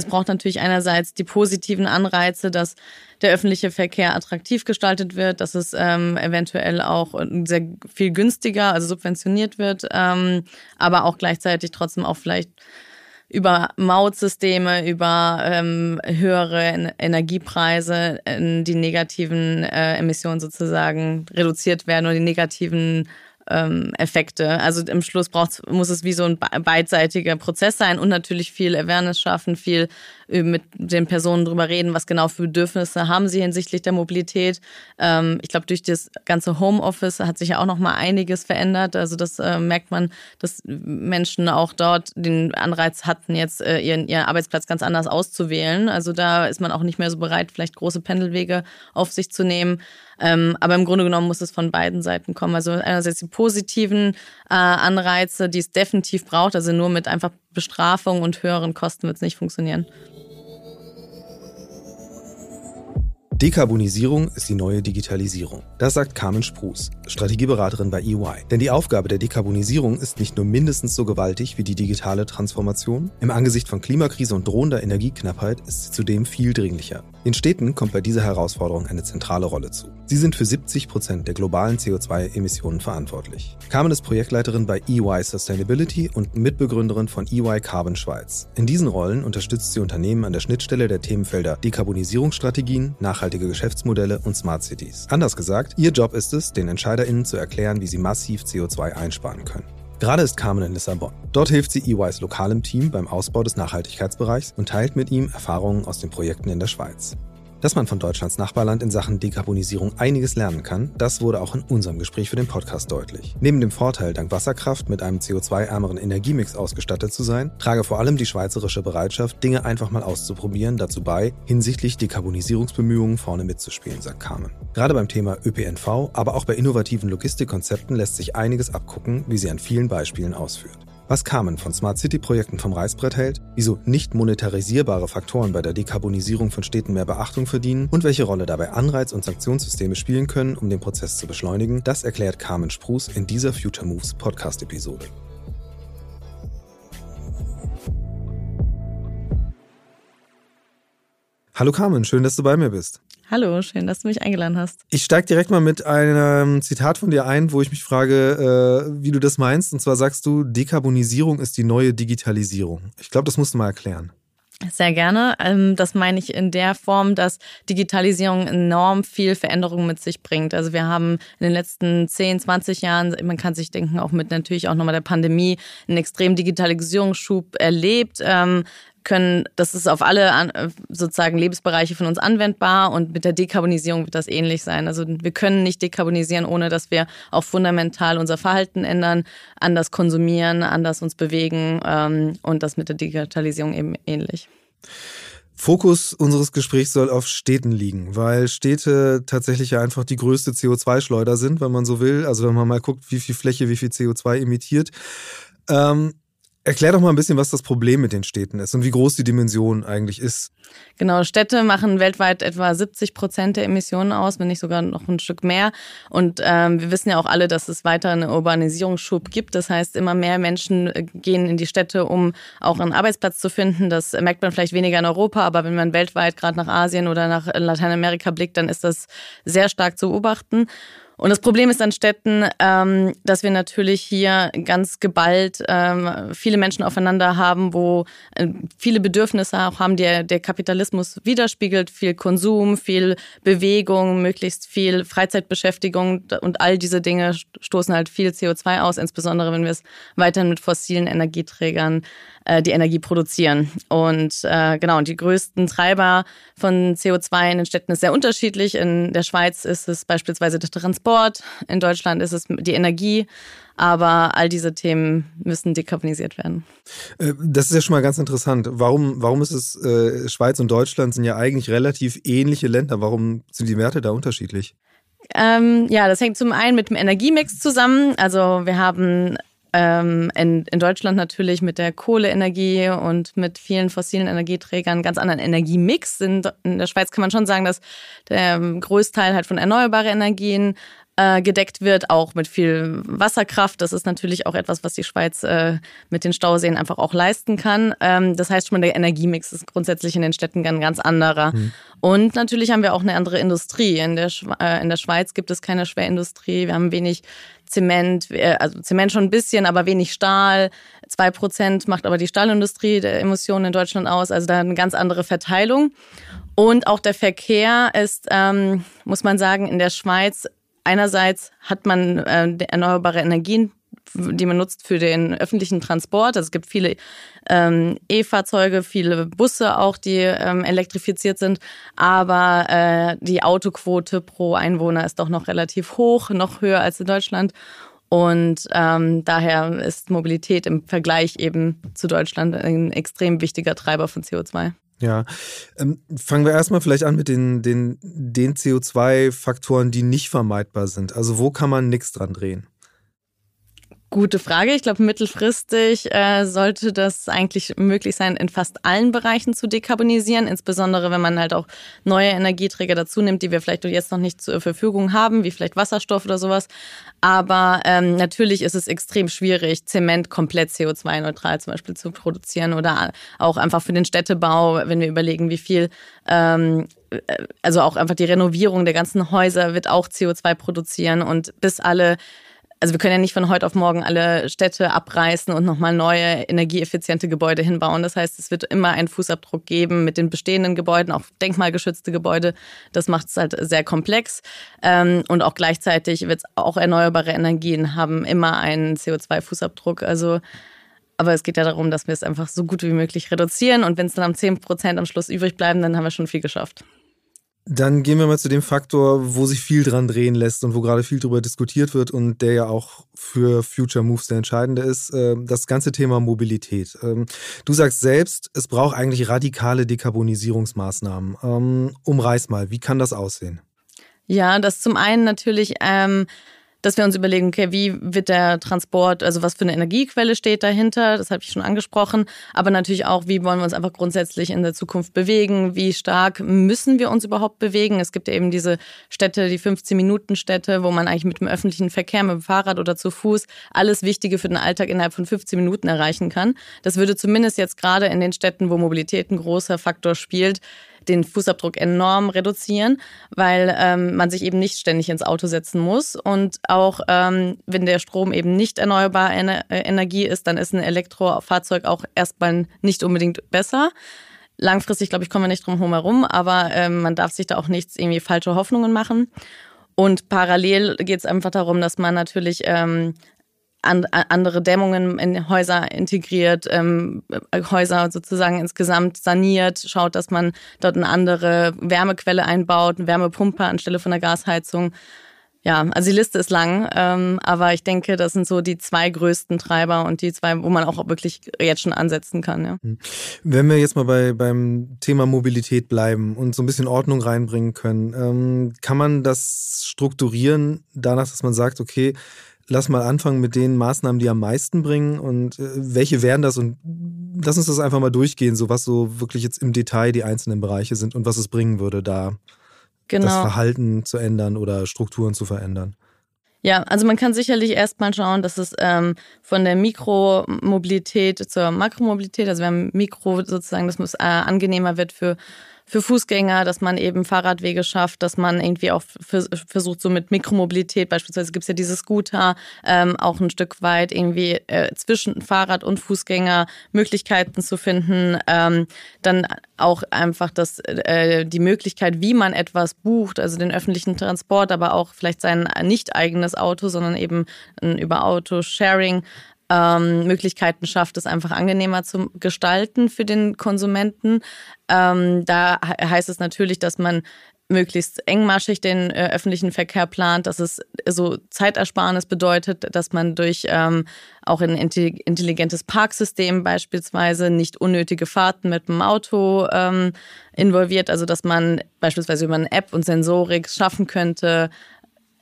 Es braucht natürlich einerseits die positiven Anreize, dass der öffentliche Verkehr attraktiv gestaltet wird, dass es ähm, eventuell auch sehr viel günstiger, also subventioniert wird, ähm, aber auch gleichzeitig trotzdem auch vielleicht über Mautsysteme, über ähm, höhere Energiepreise äh, die negativen äh, Emissionen sozusagen reduziert werden oder die negativen ähm, Effekte. Also im Schluss braucht, muss es wie so ein beidseitiger Prozess sein und natürlich viel Awareness schaffen, viel äh, mit den Personen drüber reden, was genau für Bedürfnisse haben sie hinsichtlich der Mobilität. Ähm, ich glaube, durch das ganze Homeoffice hat sich ja auch noch mal einiges verändert. Also das äh, merkt man, dass Menschen auch dort den Anreiz hatten, jetzt äh, ihren, ihren Arbeitsplatz ganz anders auszuwählen. Also da ist man auch nicht mehr so bereit, vielleicht große Pendelwege auf sich zu nehmen. Ähm, aber im Grunde genommen muss es von beiden Seiten kommen. Also einerseits die positiven äh, Anreize, die es definitiv braucht. Also nur mit einfach Bestrafung und höheren Kosten wird es nicht funktionieren. Dekarbonisierung ist die neue Digitalisierung. Das sagt Carmen Spruß, Strategieberaterin bei EY. Denn die Aufgabe der Dekarbonisierung ist nicht nur mindestens so gewaltig wie die digitale Transformation. Im Angesicht von Klimakrise und drohender Energieknappheit ist sie zudem viel dringlicher. Den Städten kommt bei dieser Herausforderung eine zentrale Rolle zu. Sie sind für 70 Prozent der globalen CO2-Emissionen verantwortlich. Carmen ist Projektleiterin bei EY Sustainability und Mitbegründerin von EY Carbon Schweiz. In diesen Rollen unterstützt sie Unternehmen an der Schnittstelle der Themenfelder Dekarbonisierungsstrategien, nachhaltige Geschäftsmodelle und Smart Cities. Anders gesagt, ihr Job ist es, den EntscheiderInnen zu erklären, wie sie massiv CO2 einsparen können. Gerade ist Carmen in Lissabon. Dort hilft sie EYs lokalem Team beim Ausbau des Nachhaltigkeitsbereichs und teilt mit ihm Erfahrungen aus den Projekten in der Schweiz. Dass man von Deutschlands Nachbarland in Sachen Dekarbonisierung einiges lernen kann, das wurde auch in unserem Gespräch für den Podcast deutlich. Neben dem Vorteil, dank Wasserkraft mit einem CO2-ärmeren Energiemix ausgestattet zu sein, trage vor allem die schweizerische Bereitschaft, Dinge einfach mal auszuprobieren, dazu bei, hinsichtlich Dekarbonisierungsbemühungen vorne mitzuspielen, sagt Carmen. Gerade beim Thema ÖPNV, aber auch bei innovativen Logistikkonzepten lässt sich einiges abgucken, wie sie an vielen Beispielen ausführt was Carmen von Smart City-Projekten vom Reißbrett hält, wieso nicht monetarisierbare Faktoren bei der Dekarbonisierung von Städten mehr Beachtung verdienen und welche Rolle dabei Anreiz- und Sanktionssysteme spielen können, um den Prozess zu beschleunigen, das erklärt Carmen Spruß in dieser Future Moves Podcast-Episode. Hallo Carmen, schön, dass du bei mir bist. Hallo, schön, dass du mich eingeladen hast. Ich steige direkt mal mit einem Zitat von dir ein, wo ich mich frage, äh, wie du das meinst. Und zwar sagst du, Dekarbonisierung ist die neue Digitalisierung. Ich glaube, das musst du mal erklären. Sehr gerne. Ähm, das meine ich in der Form, dass Digitalisierung enorm viel Veränderung mit sich bringt. Also wir haben in den letzten 10, 20 Jahren, man kann sich denken, auch mit natürlich auch nochmal der Pandemie, einen extremen Digitalisierungsschub erlebt. Können, das ist auf alle äh, sozusagen Lebensbereiche von uns anwendbar und mit der Dekarbonisierung wird das ähnlich sein. Also wir können nicht dekarbonisieren, ohne dass wir auch fundamental unser Verhalten ändern, anders konsumieren, anders uns bewegen ähm, und das mit der Digitalisierung eben ähnlich. Fokus unseres Gesprächs soll auf Städten liegen, weil Städte tatsächlich ja einfach die größte CO2-Schleuder sind, wenn man so will. Also wenn man mal guckt, wie viel Fläche, wie viel CO2 emittiert. Ähm, Erklär doch mal ein bisschen, was das Problem mit den Städten ist und wie groß die Dimension eigentlich ist. Genau, Städte machen weltweit etwa 70 Prozent der Emissionen aus, wenn nicht sogar noch ein Stück mehr. Und ähm, wir wissen ja auch alle, dass es weiter einen Urbanisierungsschub gibt. Das heißt, immer mehr Menschen äh, gehen in die Städte, um auch einen Arbeitsplatz zu finden. Das merkt man vielleicht weniger in Europa, aber wenn man weltweit gerade nach Asien oder nach Lateinamerika blickt, dann ist das sehr stark zu beobachten. Und das Problem ist an Städten, ähm, dass wir natürlich hier ganz geballt ähm, viele Menschen aufeinander haben, wo äh, viele Bedürfnisse auch haben, die der Kapitalismus widerspiegelt. Viel Konsum, viel Bewegung, möglichst viel Freizeitbeschäftigung und all diese Dinge stoßen halt viel CO2 aus, insbesondere wenn wir es weiterhin mit fossilen Energieträgern äh, die Energie produzieren. Und äh, genau, und die größten Treiber von CO2 in den Städten ist sehr unterschiedlich. In der Schweiz ist es beispielsweise der Transport, in Deutschland ist es die Energie. Aber all diese Themen müssen dekarbonisiert werden. Äh, das ist ja schon mal ganz interessant. Warum, warum ist es, äh, Schweiz und Deutschland sind ja eigentlich relativ ähnliche Länder. Warum sind die Werte da unterschiedlich? Ähm, ja, das hängt zum einen mit dem Energiemix zusammen. Also wir haben ähm, in, in Deutschland natürlich mit der Kohleenergie und mit vielen fossilen Energieträgern ganz anderen Energiemix. In, in der Schweiz kann man schon sagen, dass der Großteil halt von erneuerbaren Energien äh, gedeckt wird, auch mit viel Wasserkraft. Das ist natürlich auch etwas, was die Schweiz äh, mit den Stauseen einfach auch leisten kann. Ähm, das heißt schon, der Energiemix ist grundsätzlich in den Städten ein ganz anderer. Mhm. Und natürlich haben wir auch eine andere Industrie. In der, äh, in der Schweiz gibt es keine Schwerindustrie. Wir haben wenig Zement, äh, also Zement schon ein bisschen, aber wenig Stahl. Zwei Prozent macht aber die Stahlindustrie der Emissionen in Deutschland aus. Also da eine ganz andere Verteilung. Und auch der Verkehr ist, ähm, muss man sagen, in der Schweiz einerseits hat man äh, erneuerbare Energien, die man nutzt für den öffentlichen Transport. Also es gibt viele ähm, E-Fahrzeuge, viele Busse auch, die ähm, elektrifiziert sind. Aber äh, die Autoquote pro Einwohner ist doch noch relativ hoch, noch höher als in Deutschland. Und ähm, daher ist Mobilität im Vergleich eben zu Deutschland ein extrem wichtiger Treiber von CO2. Ja, ähm, fangen wir erstmal vielleicht an mit den, den, den CO2-Faktoren, die nicht vermeidbar sind. Also wo kann man nichts dran drehen? Gute Frage. Ich glaube, mittelfristig äh, sollte das eigentlich möglich sein, in fast allen Bereichen zu dekarbonisieren, insbesondere wenn man halt auch neue Energieträger dazu nimmt, die wir vielleicht jetzt noch nicht zur Verfügung haben, wie vielleicht Wasserstoff oder sowas. Aber ähm, natürlich ist es extrem schwierig, Zement komplett CO2-neutral zum Beispiel zu produzieren oder auch einfach für den Städtebau, wenn wir überlegen, wie viel ähm, äh, also auch einfach die Renovierung der ganzen Häuser wird auch CO2 produzieren und bis alle also wir können ja nicht von heute auf morgen alle Städte abreißen und nochmal neue energieeffiziente Gebäude hinbauen. Das heißt, es wird immer einen Fußabdruck geben mit den bestehenden Gebäuden, auch denkmalgeschützte Gebäude. Das macht es halt sehr komplex. Ähm, und auch gleichzeitig wird es auch erneuerbare Energien haben immer einen CO2-Fußabdruck. Also aber es geht ja darum, dass wir es einfach so gut wie möglich reduzieren. Und wenn es dann am 10 Prozent am Schluss übrig bleiben, dann haben wir schon viel geschafft. Dann gehen wir mal zu dem Faktor, wo sich viel dran drehen lässt und wo gerade viel darüber diskutiert wird und der ja auch für Future Moves der entscheidende ist, äh, das ganze Thema Mobilität. Ähm, du sagst selbst, es braucht eigentlich radikale Dekarbonisierungsmaßnahmen. Ähm, umreiß mal, wie kann das aussehen? Ja, das zum einen natürlich ähm, dass wir uns überlegen, okay, wie wird der Transport, also was für eine Energiequelle steht dahinter, das habe ich schon angesprochen, aber natürlich auch, wie wollen wir uns einfach grundsätzlich in der Zukunft bewegen, wie stark müssen wir uns überhaupt bewegen. Es gibt ja eben diese Städte, die 15-Minuten-Städte, wo man eigentlich mit dem öffentlichen Verkehr, mit dem Fahrrad oder zu Fuß alles Wichtige für den Alltag innerhalb von 15 Minuten erreichen kann. Das würde zumindest jetzt gerade in den Städten, wo Mobilität ein großer Faktor spielt, den Fußabdruck enorm reduzieren, weil ähm, man sich eben nicht ständig ins Auto setzen muss. Und auch ähm, wenn der Strom eben nicht erneuerbare Ener äh, Energie ist, dann ist ein Elektrofahrzeug auch erstmal nicht unbedingt besser. Langfristig, glaube ich, kommen wir nicht drum herum, aber ähm, man darf sich da auch nichts irgendwie falsche Hoffnungen machen. Und parallel geht es einfach darum, dass man natürlich ähm, an, andere Dämmungen in Häuser integriert, ähm, Häuser sozusagen insgesamt saniert, schaut, dass man dort eine andere Wärmequelle einbaut, eine Wärmepumpe anstelle von der Gasheizung. Ja, also die Liste ist lang, ähm, aber ich denke, das sind so die zwei größten Treiber und die zwei, wo man auch wirklich jetzt schon ansetzen kann. Ja. Hm. Wenn wir jetzt mal bei, beim Thema Mobilität bleiben und so ein bisschen Ordnung reinbringen können, ähm, kann man das strukturieren danach, dass man sagt, okay, lass mal anfangen mit den Maßnahmen, die am meisten bringen und äh, welche wären das und lass uns das einfach mal durchgehen, so was so wirklich jetzt im Detail die einzelnen Bereiche sind und was es bringen würde, da genau. das Verhalten zu ändern oder Strukturen zu verändern. Ja, also man kann sicherlich erstmal schauen, dass es ähm, von der Mikromobilität zur Makromobilität, also wir haben Mikro sozusagen, dass es äh, angenehmer wird für für Fußgänger, dass man eben Fahrradwege schafft, dass man irgendwie auch versucht, so mit Mikromobilität, beispielsweise gibt es ja diese Scooter, ähm, auch ein Stück weit irgendwie äh, zwischen Fahrrad und Fußgänger Möglichkeiten zu finden. Ähm, dann auch einfach das, äh, die Möglichkeit, wie man etwas bucht, also den öffentlichen Transport, aber auch vielleicht sein nicht eigenes Auto, sondern eben über Auto-Sharing ähm, Möglichkeiten schafft, es einfach angenehmer zu gestalten für den Konsumenten. Ähm, da heißt es natürlich, dass man möglichst engmaschig den äh, öffentlichen Verkehr plant, dass es so Zeitersparnis bedeutet, dass man durch ähm, auch ein intelligentes Parksystem beispielsweise nicht unnötige Fahrten mit dem Auto ähm, involviert, also dass man beispielsweise über eine App und Sensorik schaffen könnte,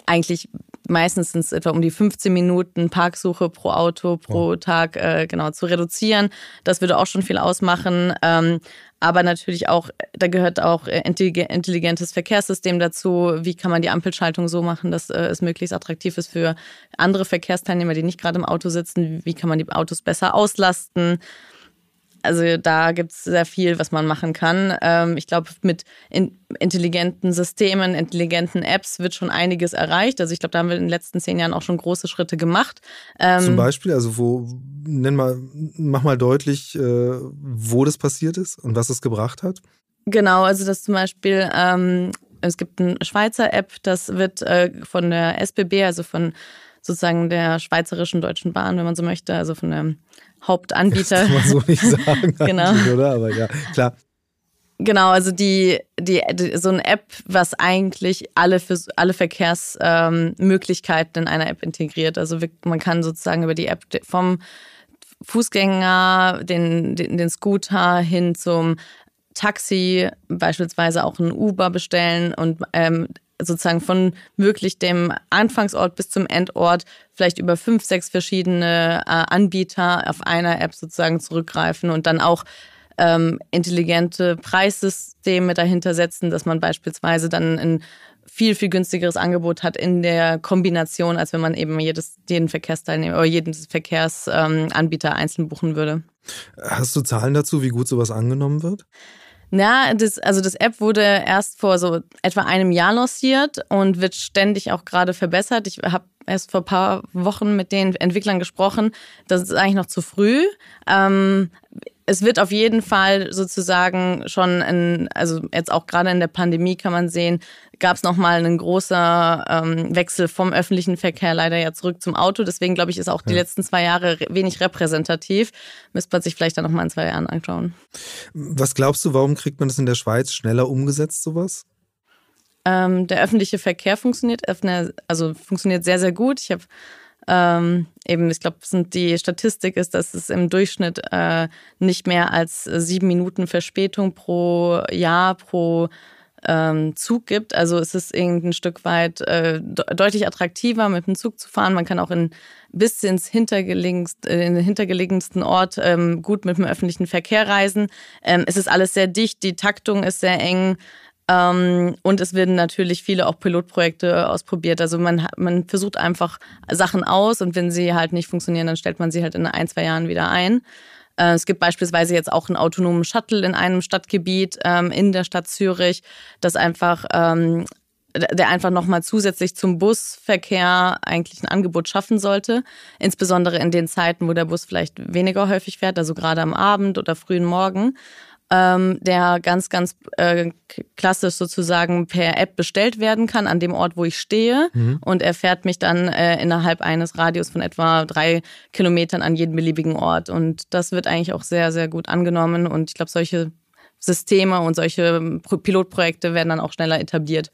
eigentlich meistens sind es etwa um die 15 Minuten Parksuche pro Auto pro oh. Tag äh, genau zu reduzieren. Das würde auch schon viel ausmachen. Ähm, aber natürlich auch, da gehört auch intelligentes Verkehrssystem dazu. Wie kann man die Ampelschaltung so machen, dass äh, es möglichst attraktiv ist für andere Verkehrsteilnehmer, die nicht gerade im Auto sitzen? Wie kann man die Autos besser auslasten? Also da gibt es sehr viel, was man machen kann. Ähm, ich glaube, mit in, intelligenten Systemen, intelligenten Apps wird schon einiges erreicht. Also ich glaube, da haben wir in den letzten zehn Jahren auch schon große Schritte gemacht. Ähm, Zum Beispiel, also wo, nenn mal, mach mal deutlich, äh, wo das passiert ist und was es gebracht hat. Genau, also das zum Beispiel, ähm, es gibt eine Schweizer App, das wird äh, von der SBB, also von sozusagen der Schweizerischen Deutschen Bahn, wenn man so möchte, also von der Hauptanbieter. Das kann man so nicht sagen, genau. oder? Aber ja, klar. Genau, also die, die, die, so eine App, was eigentlich alle für alle Verkehrsmöglichkeiten ähm, in einer App integriert. Also man kann sozusagen über die App vom Fußgänger, den, den, den Scooter hin zum Taxi, beispielsweise auch ein Uber bestellen und ähm, sozusagen von wirklich dem Anfangsort bis zum Endort vielleicht über fünf, sechs verschiedene äh, Anbieter auf einer App sozusagen zurückgreifen und dann auch ähm, intelligente Preissysteme dahinter setzen, dass man beispielsweise dann ein viel, viel günstigeres Angebot hat in der Kombination, als wenn man eben jedes, jeden Verkehrsteilnehmer oder jeden Verkehrsanbieter ähm, einzeln buchen würde. Hast du Zahlen dazu, wie gut sowas angenommen wird? Na, das, also das App wurde erst vor so etwa einem Jahr lanciert und wird ständig auch gerade verbessert. Ich habe erst vor ein paar Wochen mit den Entwicklern gesprochen. Das ist eigentlich noch zu früh. Ähm, es wird auf jeden Fall sozusagen schon, in, also jetzt auch gerade in der Pandemie kann man sehen, gab es nochmal einen großen ähm, Wechsel vom öffentlichen Verkehr leider ja zurück zum Auto. Deswegen glaube ich, ist auch die ja. letzten zwei Jahre wenig repräsentativ. Müsste man sich vielleicht dann nochmal in zwei Jahren anschauen. Was glaubst du, warum kriegt man das in der Schweiz schneller umgesetzt, sowas? Ähm, der öffentliche Verkehr funktioniert, also funktioniert sehr, sehr gut. Ich habe ähm, eben, ich glaube, die Statistik ist, dass es im Durchschnitt äh, nicht mehr als sieben Minuten Verspätung pro Jahr pro ähm, Zug gibt. Also es ist ein Stück weit äh, deutlich attraktiver, mit dem Zug zu fahren. Man kann auch in, bis ins hintergelegenst, in den hintergelegensten Ort ähm, gut mit dem öffentlichen Verkehr reisen. Ähm, es ist alles sehr dicht, die Taktung ist sehr eng. Ähm, und es werden natürlich viele auch Pilotprojekte ausprobiert. Also man, man versucht einfach Sachen aus und wenn sie halt nicht funktionieren, dann stellt man sie halt in ein, zwei Jahren wieder ein. Äh, es gibt beispielsweise jetzt auch einen autonomen Shuttle in einem Stadtgebiet ähm, in der Stadt Zürich, das einfach ähm, der einfach nochmal zusätzlich zum Busverkehr eigentlich ein Angebot schaffen sollte. Insbesondere in den Zeiten, wo der Bus vielleicht weniger häufig fährt, also gerade am Abend oder frühen Morgen ähm, der ganz, ganz äh, klassisch sozusagen per App bestellt werden kann an dem Ort, wo ich stehe. Mhm. Und er fährt mich dann äh, innerhalb eines Radius von etwa drei Kilometern an jeden beliebigen Ort. Und das wird eigentlich auch sehr, sehr gut angenommen. Und ich glaube, solche Systeme und solche Pilotprojekte werden dann auch schneller etabliert,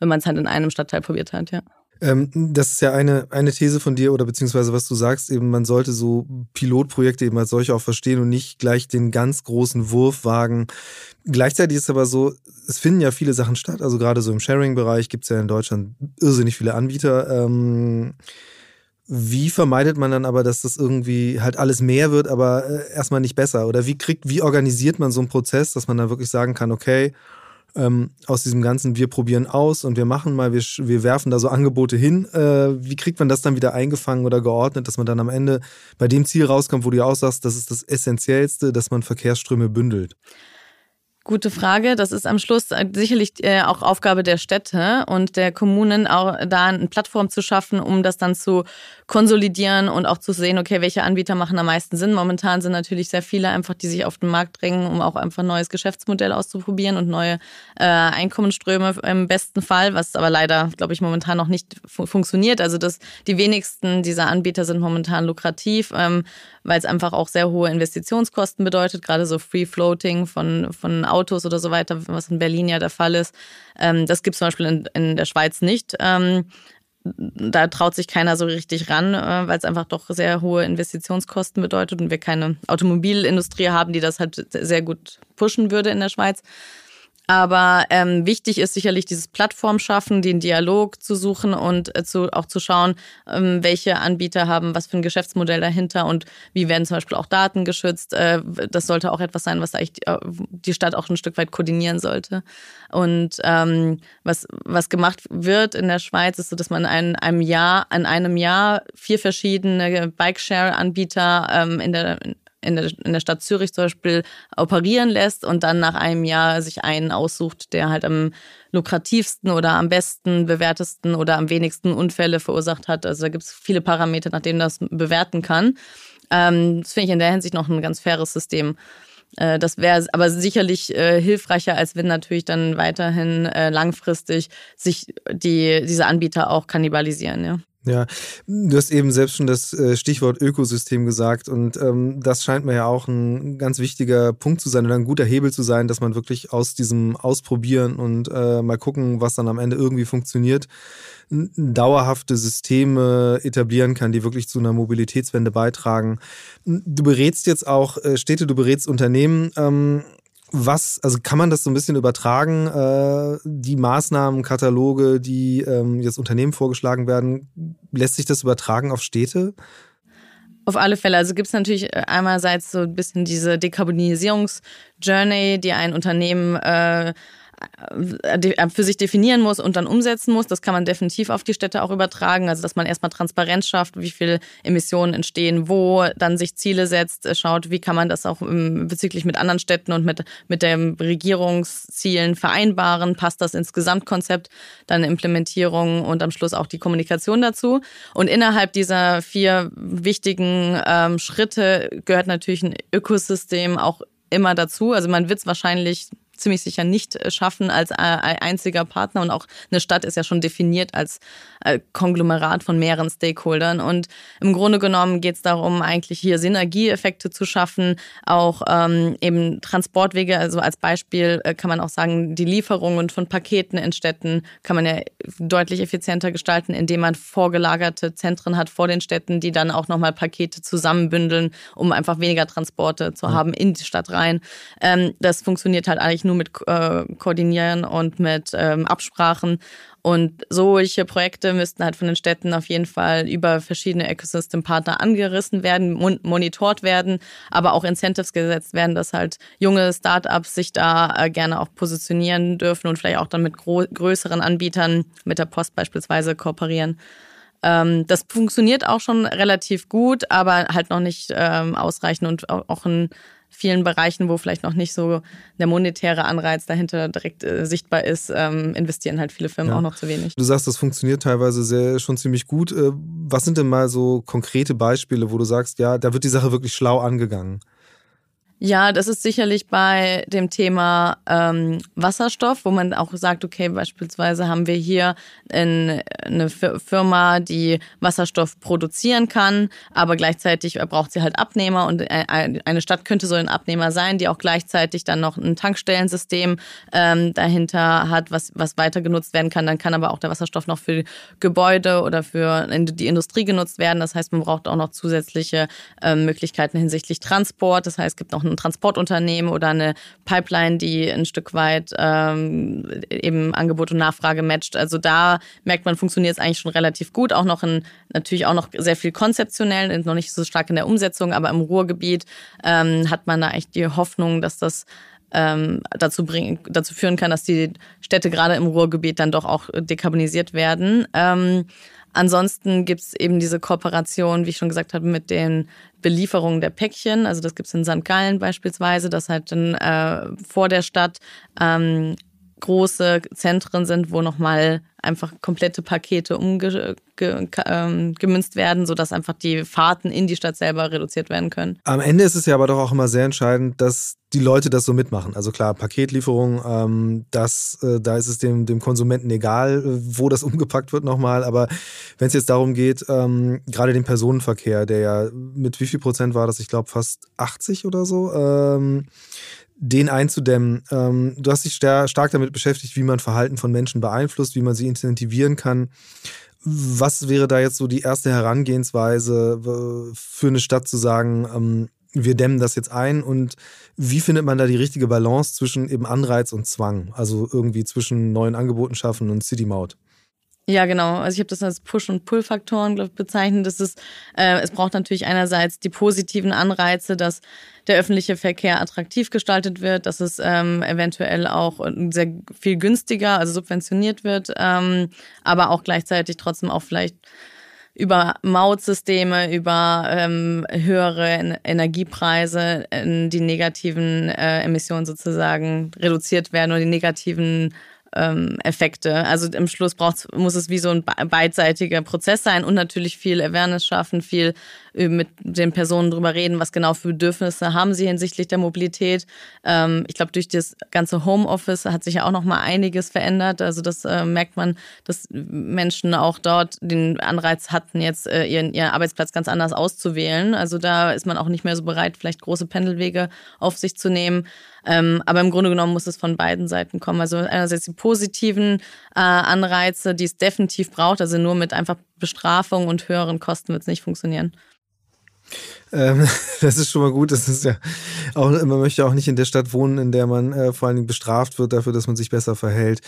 wenn man es halt in einem Stadtteil probiert hat, ja. Ähm, das ist ja eine, eine These von dir oder beziehungsweise was du sagst, eben man sollte so Pilotprojekte eben als solche auch verstehen und nicht gleich den ganz großen Wurf wagen. Gleichzeitig ist aber so, es finden ja viele Sachen statt, also gerade so im Sharing-Bereich gibt es ja in Deutschland irrsinnig viele Anbieter. Ähm, wie vermeidet man dann aber, dass das irgendwie halt alles mehr wird, aber äh, erstmal nicht besser? Oder wie kriegt, wie organisiert man so einen Prozess, dass man dann wirklich sagen kann, okay, ähm, aus diesem ganzen, wir probieren aus und wir machen mal, wir, wir werfen da so Angebote hin. Äh, wie kriegt man das dann wieder eingefangen oder geordnet, dass man dann am Ende bei dem Ziel rauskommt, wo du ja auch sagst, das ist das Essentiellste, dass man Verkehrsströme bündelt? Gute Frage. Das ist am Schluss äh, sicherlich äh, auch Aufgabe der Städte und der Kommunen, auch da eine Plattform zu schaffen, um das dann zu konsolidieren und auch zu sehen, okay, welche Anbieter machen am meisten Sinn. Momentan sind natürlich sehr viele einfach, die sich auf den Markt drängen, um auch einfach ein neues Geschäftsmodell auszuprobieren und neue äh, Einkommensströme im besten Fall, was aber leider, glaube ich, momentan noch nicht fu funktioniert. Also dass die wenigsten dieser Anbieter sind momentan lukrativ, ähm, weil es einfach auch sehr hohe Investitionskosten bedeutet, gerade so Free Floating von, von Autos oder so weiter, was in Berlin ja der Fall ist. Ähm, das gibt es zum Beispiel in, in der Schweiz nicht. Ähm, da traut sich keiner so richtig ran, äh, weil es einfach doch sehr hohe Investitionskosten bedeutet und wir keine Automobilindustrie haben, die das halt sehr gut pushen würde in der Schweiz. Aber ähm, wichtig ist sicherlich dieses Plattform schaffen, den Dialog zu suchen und äh, zu, auch zu schauen, ähm, welche Anbieter haben was für ein Geschäftsmodell dahinter und wie werden zum Beispiel auch Daten geschützt. Äh, das sollte auch etwas sein, was eigentlich die, äh, die Stadt auch ein Stück weit koordinieren sollte. Und ähm, was, was gemacht wird in der Schweiz, ist so, dass man in einem Jahr, in einem Jahr vier verschiedene Bike-Share-Anbieter ähm, in der in der, in der Stadt Zürich zum Beispiel operieren lässt und dann nach einem Jahr sich einen aussucht, der halt am lukrativsten oder am besten bewertesten oder am wenigsten Unfälle verursacht hat. Also da gibt es viele Parameter, nach denen das bewerten kann. Ähm, das finde ich in der Hinsicht noch ein ganz faires System. Äh, das wäre aber sicherlich äh, hilfreicher, als wenn natürlich dann weiterhin äh, langfristig sich die, diese Anbieter auch kannibalisieren, ja. Ja, du hast eben selbst schon das äh, Stichwort Ökosystem gesagt und ähm, das scheint mir ja auch ein ganz wichtiger Punkt zu sein oder ein guter Hebel zu sein, dass man wirklich aus diesem Ausprobieren und äh, mal gucken, was dann am Ende irgendwie funktioniert, dauerhafte Systeme etablieren kann, die wirklich zu einer Mobilitätswende beitragen. Du berätst jetzt auch äh, Städte, du berätst Unternehmen. Ähm, was, also kann man das so ein bisschen übertragen, äh, die Maßnahmenkataloge, die ähm, jetzt Unternehmen vorgeschlagen werden, lässt sich das übertragen auf Städte? Auf alle Fälle. Also gibt es natürlich äh, einerseits so ein bisschen diese Dekarbonisierungs-Journey, die ein Unternehmen äh, für sich definieren muss und dann umsetzen muss. Das kann man definitiv auf die Städte auch übertragen. Also, dass man erstmal Transparenz schafft, wie viele Emissionen entstehen, wo, dann sich Ziele setzt, äh, schaut, wie kann man das auch bezüglich mit anderen Städten und mit, mit den Regierungszielen vereinbaren. Passt das ins Gesamtkonzept, dann Implementierung und am Schluss auch die Kommunikation dazu. Und innerhalb dieser vier wichtigen ähm, Schritte gehört natürlich ein Ökosystem auch immer dazu. Also man wird es wahrscheinlich ziemlich sicher nicht äh, schaffen als äh, einziger Partner. Und auch eine Stadt ist ja schon definiert als äh, Konglomerat von mehreren Stakeholdern. Und im Grunde genommen geht es darum, eigentlich hier Synergieeffekte zu schaffen, auch ähm, eben Transportwege. Also als Beispiel kann man auch sagen, die Lieferungen von Paketen in Städten kann man ja deutlich effizienter gestalten, indem man vorgelagerte Zentren hat vor den Städten, die dann auch nochmal Pakete zusammenbündeln, um einfach weniger Transporte zu haben in die Stadt rein. Ähm, das funktioniert halt eigentlich nur mit äh, Koordinieren und mit ähm, Absprachen. Und solche Projekte müssten halt von den Städten auf jeden Fall über verschiedene Ecosystem-Partner angerissen werden, mon monitort werden, aber auch Incentives gesetzt werden, dass halt junge Startups sich da äh, gerne auch positionieren dürfen und vielleicht auch dann mit größeren Anbietern, mit der Post beispielsweise, kooperieren. Ähm, das funktioniert auch schon relativ gut, aber halt noch nicht ähm, ausreichend und auch ein vielen Bereichen, wo vielleicht noch nicht so der monetäre Anreiz dahinter direkt äh, sichtbar ist, ähm, investieren halt viele Firmen ja. auch noch zu wenig. Du sagst, das funktioniert teilweise sehr, schon ziemlich gut. Äh, was sind denn mal so konkrete Beispiele, wo du sagst, ja, da wird die Sache wirklich schlau angegangen? Ja, das ist sicherlich bei dem Thema ähm, Wasserstoff, wo man auch sagt, okay, beispielsweise haben wir hier in, eine Firma, die Wasserstoff produzieren kann, aber gleichzeitig braucht sie halt Abnehmer und äh, eine Stadt könnte so ein Abnehmer sein, die auch gleichzeitig dann noch ein Tankstellensystem ähm, dahinter hat, was, was weiter genutzt werden kann. Dann kann aber auch der Wasserstoff noch für Gebäude oder für die Industrie genutzt werden. Das heißt, man braucht auch noch zusätzliche äh, Möglichkeiten hinsichtlich Transport. Das heißt, es gibt noch ein Transportunternehmen oder eine Pipeline, die ein Stück weit ähm, eben Angebot und Nachfrage matcht. Also da merkt man, funktioniert es eigentlich schon relativ gut. Auch noch in, natürlich auch noch sehr viel konzeptionell, noch nicht so stark in der Umsetzung, aber im Ruhrgebiet ähm, hat man da eigentlich die Hoffnung, dass das ähm, dazu, bringen, dazu führen kann, dass die Städte gerade im Ruhrgebiet dann doch auch dekarbonisiert werden. Ähm, Ansonsten gibt es eben diese Kooperation, wie ich schon gesagt habe, mit den Belieferungen der Päckchen. Also das gibt es in St. Gallen beispielsweise, dass halt dann äh, vor der Stadt ähm, große Zentren sind, wo nochmal einfach komplette Pakete umgemünzt ähm, werden, sodass einfach die Fahrten in die Stadt selber reduziert werden können. Am Ende ist es ja aber doch auch immer sehr entscheidend, dass die Leute das so mitmachen. Also klar, Paketlieferung, ähm, das, äh, da ist es dem, dem Konsumenten egal, wo das umgepackt wird nochmal. Aber wenn es jetzt darum geht, ähm, gerade den Personenverkehr, der ja mit wie viel Prozent war das? Ich glaube fast 80 oder so. Den einzudämmen. Ähm, du hast dich stark damit beschäftigt, wie man Verhalten von Menschen beeinflusst, wie man sie incentivieren kann. Was wäre da jetzt so die erste Herangehensweise für eine Stadt zu sagen, ähm, wir dämmen das jetzt ein und wie findet man da die richtige Balance zwischen eben Anreiz und Zwang? Also irgendwie zwischen neuen Angeboten schaffen und City Maut? Ja, genau. Also ich habe das als Push- und Pull-Faktoren bezeichnet. Das ist, äh, es braucht natürlich einerseits die positiven Anreize, dass der öffentliche Verkehr attraktiv gestaltet wird, dass es ähm, eventuell auch sehr viel günstiger, also subventioniert wird, ähm, aber auch gleichzeitig trotzdem auch vielleicht über Mautsysteme, über ähm, höhere Energiepreise äh, die negativen äh, Emissionen sozusagen reduziert werden oder die negativen ähm, Effekte. Also im Schluss braucht, muss es wie so ein beidseitiger Prozess sein und natürlich viel Awareness schaffen, viel mit den Personen drüber reden, was genau für Bedürfnisse haben sie hinsichtlich der Mobilität. Ähm, ich glaube, durch das ganze Homeoffice hat sich ja auch noch mal einiges verändert. Also das äh, merkt man, dass Menschen auch dort den Anreiz hatten, jetzt äh, ihren, ihren Arbeitsplatz ganz anders auszuwählen. Also da ist man auch nicht mehr so bereit, vielleicht große Pendelwege auf sich zu nehmen. Ähm, aber im Grunde genommen muss es von beiden Seiten kommen. Also einerseits die positiven äh, Anreize, die es definitiv braucht. Also nur mit einfach Bestrafung und höheren Kosten wird es nicht funktionieren. Ähm, das ist schon mal gut. Das ist ja auch, man möchte auch nicht in der Stadt wohnen, in der man äh, vor allen Dingen bestraft wird dafür, dass man sich besser verhält.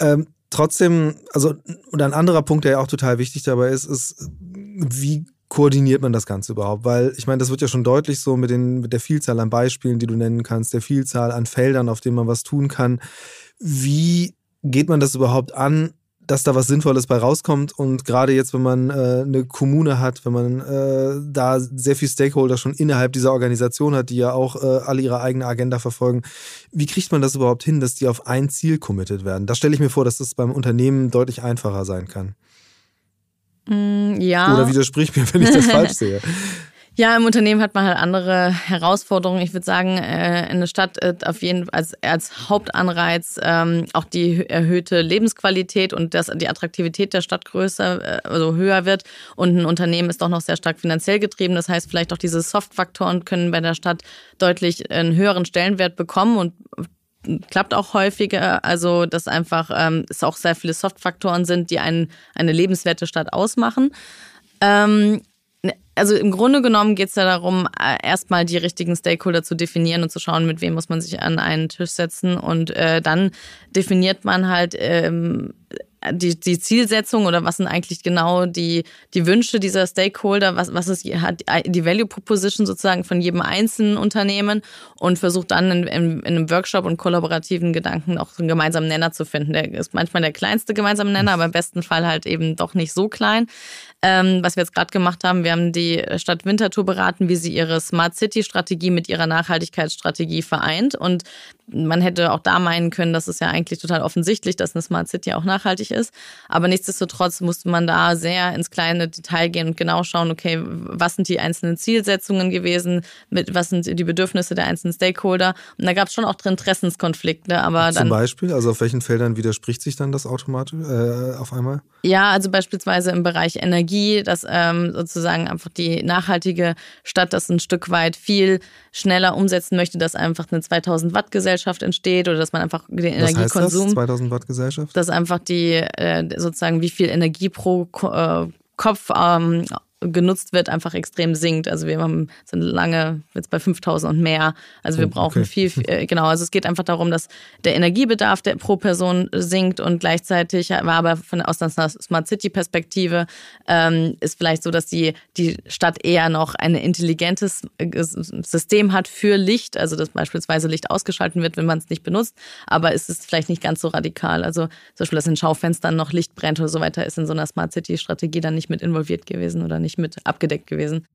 Ähm, trotzdem, also, und ein anderer Punkt, der ja auch total wichtig dabei ist, ist, wie koordiniert man das Ganze überhaupt? Weil ich meine, das wird ja schon deutlich so mit, den, mit der Vielzahl an Beispielen, die du nennen kannst, der Vielzahl an Feldern, auf denen man was tun kann. Wie geht man das überhaupt an, dass da was Sinnvolles bei rauskommt? Und gerade jetzt, wenn man äh, eine Kommune hat, wenn man äh, da sehr viel Stakeholder schon innerhalb dieser Organisation hat, die ja auch äh, alle ihre eigene Agenda verfolgen, wie kriegt man das überhaupt hin, dass die auf ein Ziel committed werden? Da stelle ich mir vor, dass das beim Unternehmen deutlich einfacher sein kann. Mm, ja. Oder widersprich mir, wenn ich das falsch sehe. Ja, im Unternehmen hat man halt andere Herausforderungen. Ich würde sagen, äh, in der Stadt auf jeden Fall als, als Hauptanreiz ähm, auch die erhöhte Lebensqualität und dass die Attraktivität der Stadt größer, äh, also höher wird. Und ein Unternehmen ist doch noch sehr stark finanziell getrieben. Das heißt, vielleicht auch diese Soft-Faktoren können bei der Stadt deutlich einen höheren Stellenwert bekommen und klappt auch häufiger. Also, dass einfach ähm, es auch sehr viele Soft-Faktoren sind, die einen, eine lebenswerte Stadt ausmachen. Ähm, also im Grunde genommen geht es ja darum, äh, erstmal die richtigen Stakeholder zu definieren und zu schauen, mit wem muss man sich an einen Tisch setzen. Und äh, dann definiert man halt ähm, die, die Zielsetzung oder was sind eigentlich genau die, die Wünsche dieser Stakeholder, was, was ist die Value Proposition sozusagen von jedem einzelnen Unternehmen und versucht dann in, in, in einem Workshop und kollaborativen Gedanken auch einen gemeinsamen Nenner zu finden. Der ist manchmal der kleinste gemeinsame Nenner, aber im besten Fall halt eben doch nicht so klein. Ähm, was wir jetzt gerade gemacht haben, wir haben die Stadt Winterthur beraten, wie sie ihre Smart City Strategie mit ihrer Nachhaltigkeitsstrategie vereint und man hätte auch da meinen können, das ist ja eigentlich total offensichtlich, dass eine Smart City auch nachhaltig ist. Aber nichtsdestotrotz musste man da sehr ins kleine Detail gehen und genau schauen, okay, was sind die einzelnen Zielsetzungen gewesen, mit, was sind die Bedürfnisse der einzelnen Stakeholder. Und da gab es schon auch Interessenskonflikte. Aber Zum dann, Beispiel, also auf welchen Feldern widerspricht sich dann das automatisch äh, auf einmal? Ja, also beispielsweise im Bereich Energie, dass ähm, sozusagen einfach die nachhaltige Stadt das ein Stück weit viel schneller umsetzen möchte, dass einfach eine 2000 Watt Gesellschaft entsteht oder dass man einfach den Was Energiekonsum. Heißt das, 2000 Watt Gesellschaft? Dass einfach die äh, sozusagen wie viel Energie pro äh, Kopf ähm, genutzt wird, einfach extrem sinkt. Also wir haben, sind lange jetzt bei 5000 und mehr. Also wir oh, brauchen okay. viel, äh, genau. Also es geht einfach darum, dass der Energiebedarf der pro Person sinkt und gleichzeitig war aber von, aus einer Smart City Perspektive ähm, ist vielleicht so, dass die, die Stadt eher noch ein intelligentes äh, System hat für Licht, also dass beispielsweise Licht ausgeschalten wird, wenn man es nicht benutzt, aber es ist vielleicht nicht ganz so radikal. Also zum Beispiel, dass in Schaufenstern noch Licht brennt oder so weiter, ist in so einer Smart City Strategie dann nicht mit involviert gewesen oder nicht nicht mit abgedeckt gewesen.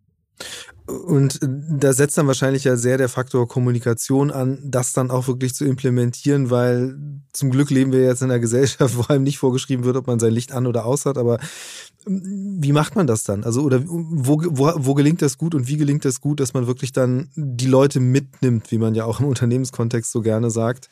Und da setzt dann wahrscheinlich ja sehr der Faktor Kommunikation an, das dann auch wirklich zu implementieren, weil zum Glück leben wir jetzt in einer Gesellschaft, wo einem nicht vorgeschrieben wird, ob man sein Licht an oder aus hat. Aber wie macht man das dann? Also, oder wo, wo, wo gelingt das gut und wie gelingt das gut, dass man wirklich dann die Leute mitnimmt, wie man ja auch im Unternehmenskontext so gerne sagt?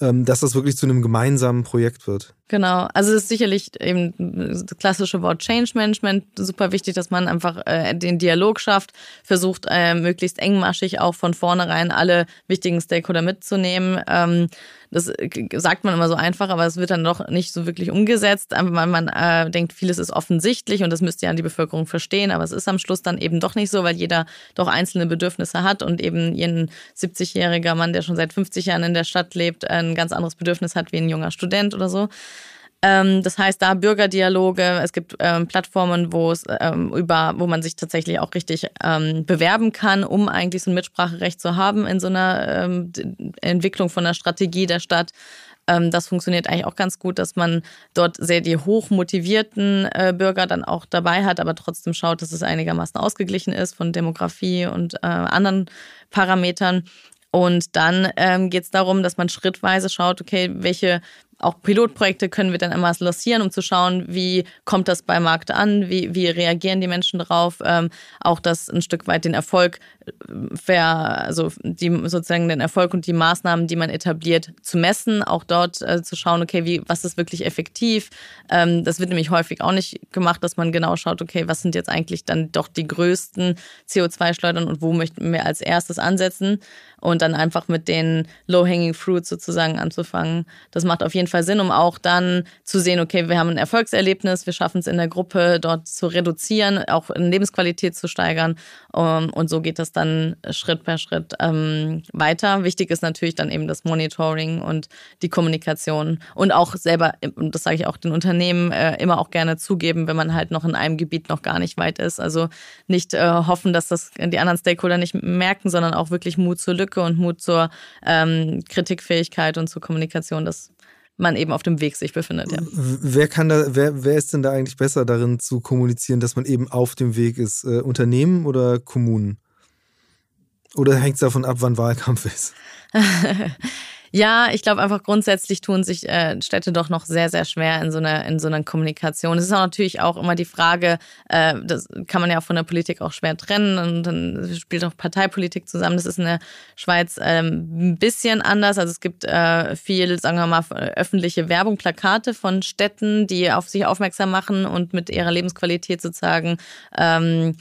Ähm, dass das wirklich zu einem gemeinsamen Projekt wird. Genau, also es ist sicherlich eben das klassische Wort Change Management super wichtig, dass man einfach äh, den Dialog schafft, versucht äh, möglichst engmaschig auch von vornherein alle wichtigen Stakeholder mitzunehmen. Ähm, Das äh, sagt man immer so einfach, aber es wird dann doch nicht so wirklich umgesetzt. Man, man äh, denkt, vieles ist offensichtlich und das müsste ja die Bevölkerung verstehen, aber es ist am Schluss dann eben doch nicht so, weil jeder doch einzelne Bedürfnisse hat und eben ein 70-jähriger Mann, der schon seit 50 Jahren in der Stadt lebt, ein ganz anderes Bedürfnis hat wie ein junger Student oder so. Ähm, das heißt, da Bürgerdialoge, es gibt ähm, Plattformen, wo es ähm, über, wo man sich tatsächlich auch richtig ähm, bewerben kann, um eigentlich so ein Mitspracherecht zu haben in so einer ähm, Entwicklung von der Strategie der Stadt. Ähm, das funktioniert eigentlich auch ganz gut, dass man dort sehr die hochmotivierten äh, Bürger dann auch dabei hat, aber trotzdem schaut, dass es einigermaßen ausgeglichen ist von Demografie und äh, anderen Parametern. Und dann ähm, geht es darum, dass man schrittweise schaut, okay, welche auch Pilotprojekte können wir dann immer lancieren, um zu schauen, wie kommt das beim Markt an, wie, wie reagieren die Menschen darauf, ähm, auch das ein Stück weit den Erfolg, ver, also die, sozusagen den Erfolg und die Maßnahmen, die man etabliert, zu messen, auch dort äh, zu schauen, okay, wie, was ist wirklich effektiv. Ähm, das wird nämlich häufig auch nicht gemacht, dass man genau schaut, okay, was sind jetzt eigentlich dann doch die größten CO2-Schleudern und wo möchten wir als erstes ansetzen und dann einfach mit den Low-Hanging Fruits sozusagen anzufangen. Das macht auf jeden Fall Sinn, um auch dann zu sehen, okay, wir haben ein Erfolgserlebnis, wir schaffen es in der Gruppe dort zu reduzieren, auch in Lebensqualität zu steigern um, und so geht das dann Schritt per Schritt ähm, weiter. Wichtig ist natürlich dann eben das Monitoring und die Kommunikation und auch selber, und das sage ich auch den Unternehmen, äh, immer auch gerne zugeben, wenn man halt noch in einem Gebiet noch gar nicht weit ist. Also nicht äh, hoffen, dass das die anderen Stakeholder nicht merken, sondern auch wirklich Mut zur Lücke und Mut zur ähm, Kritikfähigkeit und zur Kommunikation, dass man eben auf dem Weg sich befindet. Ja. Wer kann da, wer, wer ist denn da eigentlich besser darin zu kommunizieren, dass man eben auf dem Weg ist? Äh, Unternehmen oder Kommunen? Oder hängt es davon ab, wann Wahlkampf ist? Ja, ich glaube einfach grundsätzlich tun sich äh, Städte doch noch sehr, sehr schwer in so einer, in so einer Kommunikation. Es ist auch natürlich auch immer die Frage, äh, das kann man ja auch von der Politik auch schwer trennen und dann spielt auch Parteipolitik zusammen. Das ist in der Schweiz ähm, ein bisschen anders. Also es gibt äh, viel, sagen wir mal, öffentliche Werbung, Plakate von Städten, die auf sich aufmerksam machen und mit ihrer Lebensqualität sozusagen ähm,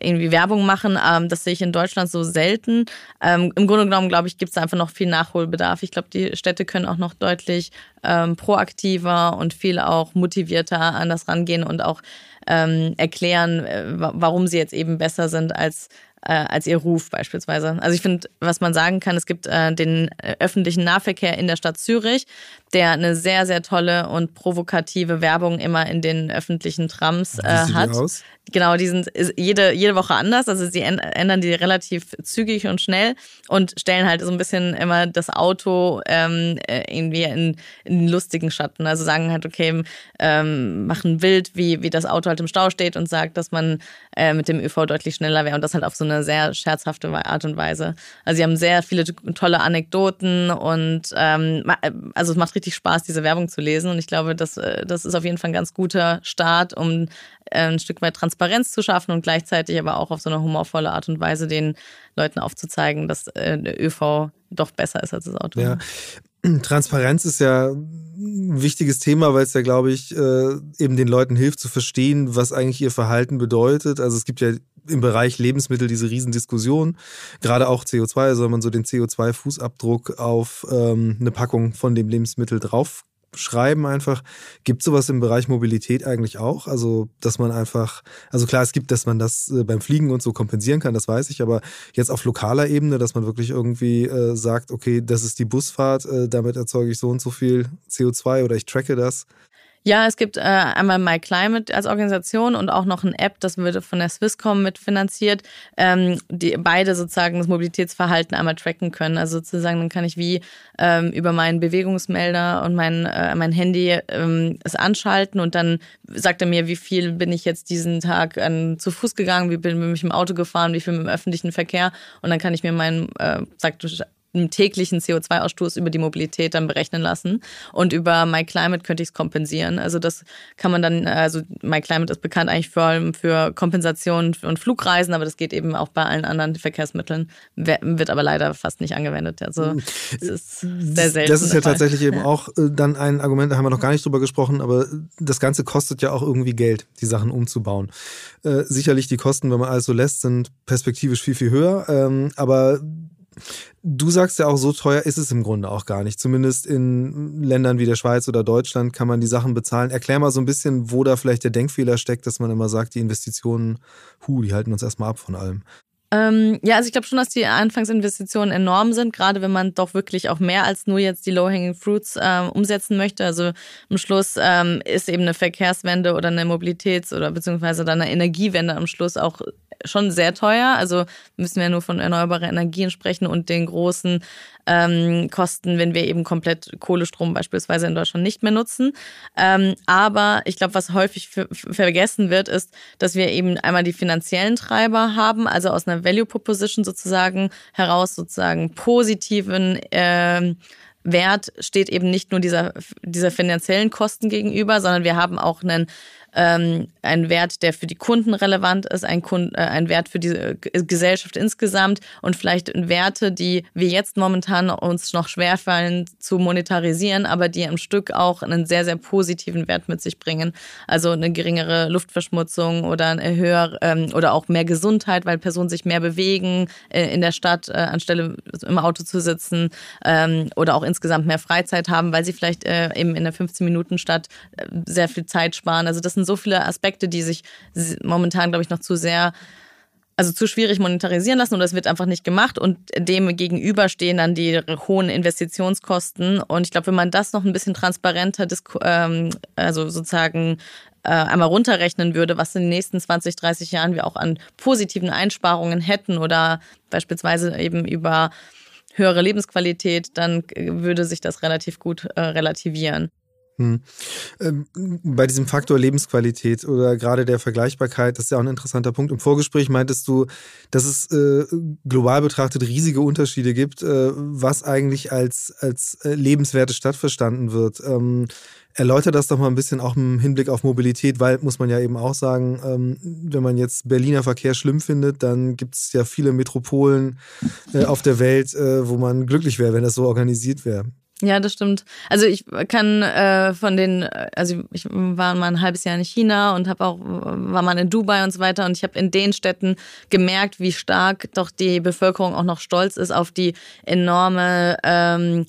irgendwie Werbung machen. Ähm, das sehe ich in Deutschland so selten. Ähm, Im Grunde genommen, glaube ich, gibt es einfach noch viel Nachholbedarf. Ich glaube, die Städte können auch noch deutlich ähm, proaktiver und viel auch motivierter an das rangehen und auch ähm, erklären, äh, warum sie jetzt eben besser sind als äh, als ihr Ruf beispielsweise. Also ich finde, was man sagen kann, es gibt äh, den äh, öffentlichen Nahverkehr in der Stadt Zürich, der eine sehr, sehr tolle und provokative Werbung immer in den öffentlichen Trams äh, hat. Aus? Genau, die sind jede, jede Woche anders. Also sie ändern die relativ zügig und schnell und stellen halt so ein bisschen immer das Auto ähm, äh, irgendwie in, in lustigen Schatten. Also sagen halt, okay, ähm, machen Bild, wie, wie das Auto halt im Stau steht und sagt, dass man äh, mit dem ÖV deutlich schneller wäre und das halt auf so eine sehr scherzhafte Art und Weise. Also sie haben sehr viele tolle Anekdoten und ähm, also es macht richtig Spaß, diese Werbung zu lesen und ich glaube, das, äh, das ist auf jeden Fall ein ganz guter Start, um äh, ein Stück weit Transparenz zu schaffen und gleichzeitig aber auch auf so eine humorvolle Art und Weise den Leuten aufzuzeigen, dass äh, der ÖV doch besser ist als das Auto. Ja. Transparenz ist ja ein wichtiges Thema, weil es ja, glaube ich, eben den Leuten hilft zu verstehen, was eigentlich ihr Verhalten bedeutet. Also es gibt ja im Bereich Lebensmittel diese Riesendiskussion. Gerade auch CO2, soll man so den CO2-Fußabdruck auf ähm, eine Packung von dem Lebensmittel drauf schreiben einfach. Gibt sowas im Bereich Mobilität eigentlich auch? Also, dass man einfach, also klar, es gibt, dass man das äh, beim Fliegen und so kompensieren kann, das weiß ich, aber jetzt auf lokaler Ebene, dass man wirklich irgendwie äh, sagt, okay, das ist die Busfahrt, äh, damit erzeuge ich so und so viel CO2 oder ich tracke das. Ja, es gibt äh, einmal MyClimate als Organisation und auch noch eine App, das wird von der Swisscom mitfinanziert, ähm, die beide sozusagen das Mobilitätsverhalten einmal tracken können. Also sozusagen, dann kann ich wie ähm, über meinen Bewegungsmelder und mein, äh, mein Handy ähm, es anschalten und dann sagt er mir, wie viel bin ich jetzt diesen Tag an, zu Fuß gegangen, wie bin ich im Auto gefahren, wie viel mit dem öffentlichen Verkehr und dann kann ich mir meinen, äh, sagt täglichen CO2-Ausstoß über die Mobilität dann berechnen lassen. Und über MyClimate könnte ich es kompensieren. Also das kann man dann, also MyClimate ist bekannt eigentlich vor allem für Kompensation und Flugreisen, aber das geht eben auch bei allen anderen Verkehrsmitteln, wird aber leider fast nicht angewendet. Also es ist sehr selten. Das ist ja tatsächlich eben auch äh, dann ein Argument, da haben wir noch gar nicht drüber gesprochen, aber das Ganze kostet ja auch irgendwie Geld, die Sachen umzubauen. Äh, sicherlich die Kosten, wenn man alles so lässt, sind perspektivisch viel, viel höher. Ähm, aber Du sagst ja auch, so teuer ist es im Grunde auch gar nicht. Zumindest in Ländern wie der Schweiz oder Deutschland kann man die Sachen bezahlen. Erklär mal so ein bisschen, wo da vielleicht der Denkfehler steckt, dass man immer sagt, die Investitionen, hu, die halten uns erstmal ab von allem. Ähm, ja, also ich glaube schon, dass die Anfangsinvestitionen enorm sind, gerade wenn man doch wirklich auch mehr als nur jetzt die Low-Hanging Fruits ähm, umsetzen möchte. Also am Schluss ähm, ist eben eine Verkehrswende oder eine Mobilitäts- oder beziehungsweise dann eine Energiewende am Schluss auch schon sehr teuer. Also müssen wir nur von erneuerbaren Energien sprechen und den großen ähm, Kosten, wenn wir eben komplett Kohlestrom beispielsweise in Deutschland nicht mehr nutzen. Ähm, aber ich glaube, was häufig vergessen wird, ist, dass wir eben einmal die finanziellen Treiber haben, also aus einer Value Proposition sozusagen heraus sozusagen positiven ähm, Wert steht eben nicht nur dieser, dieser finanziellen Kosten gegenüber, sondern wir haben auch einen ähm, ein Wert, der für die Kunden relevant ist, ein, Kund, äh, ein Wert für die äh, Gesellschaft insgesamt und vielleicht Werte, die wir jetzt momentan uns noch schwerfallen zu monetarisieren, aber die am Stück auch einen sehr, sehr positiven Wert mit sich bringen. Also eine geringere Luftverschmutzung oder eine höhere ähm, oder auch mehr Gesundheit, weil Personen sich mehr bewegen äh, in der Stadt, äh, anstelle im Auto zu sitzen ähm, oder auch insgesamt mehr Freizeit haben, weil sie vielleicht äh, eben in der 15-Minuten-Stadt äh, sehr viel Zeit sparen. Also das sind so viele Aspekte, die sich momentan, glaube ich, noch zu sehr also zu schwierig monetarisieren lassen und das wird einfach nicht gemacht und dem gegenüber stehen dann die hohen Investitionskosten und ich glaube, wenn man das noch ein bisschen transparenter, ähm, also sozusagen äh, einmal runterrechnen würde, was in den nächsten 20, 30 Jahren wir auch an positiven Einsparungen hätten oder beispielsweise eben über höhere Lebensqualität, dann würde sich das relativ gut äh, relativieren. Hm. Ähm, bei diesem Faktor Lebensqualität oder gerade der Vergleichbarkeit, das ist ja auch ein interessanter Punkt. Im Vorgespräch meintest du, dass es äh, global betrachtet riesige Unterschiede gibt, äh, was eigentlich als, als äh, lebenswerte Stadt verstanden wird. Ähm, erläutert das doch mal ein bisschen auch im Hinblick auf Mobilität, weil, muss man ja eben auch sagen, ähm, wenn man jetzt Berliner Verkehr schlimm findet, dann gibt es ja viele Metropolen äh, auf der Welt, äh, wo man glücklich wäre, wenn das so organisiert wäre. Ja, das stimmt. Also ich kann äh, von den, also ich war mal ein halbes Jahr in China und habe auch war mal in Dubai und so weiter und ich habe in den Städten gemerkt, wie stark doch die Bevölkerung auch noch stolz ist auf die enorme ähm,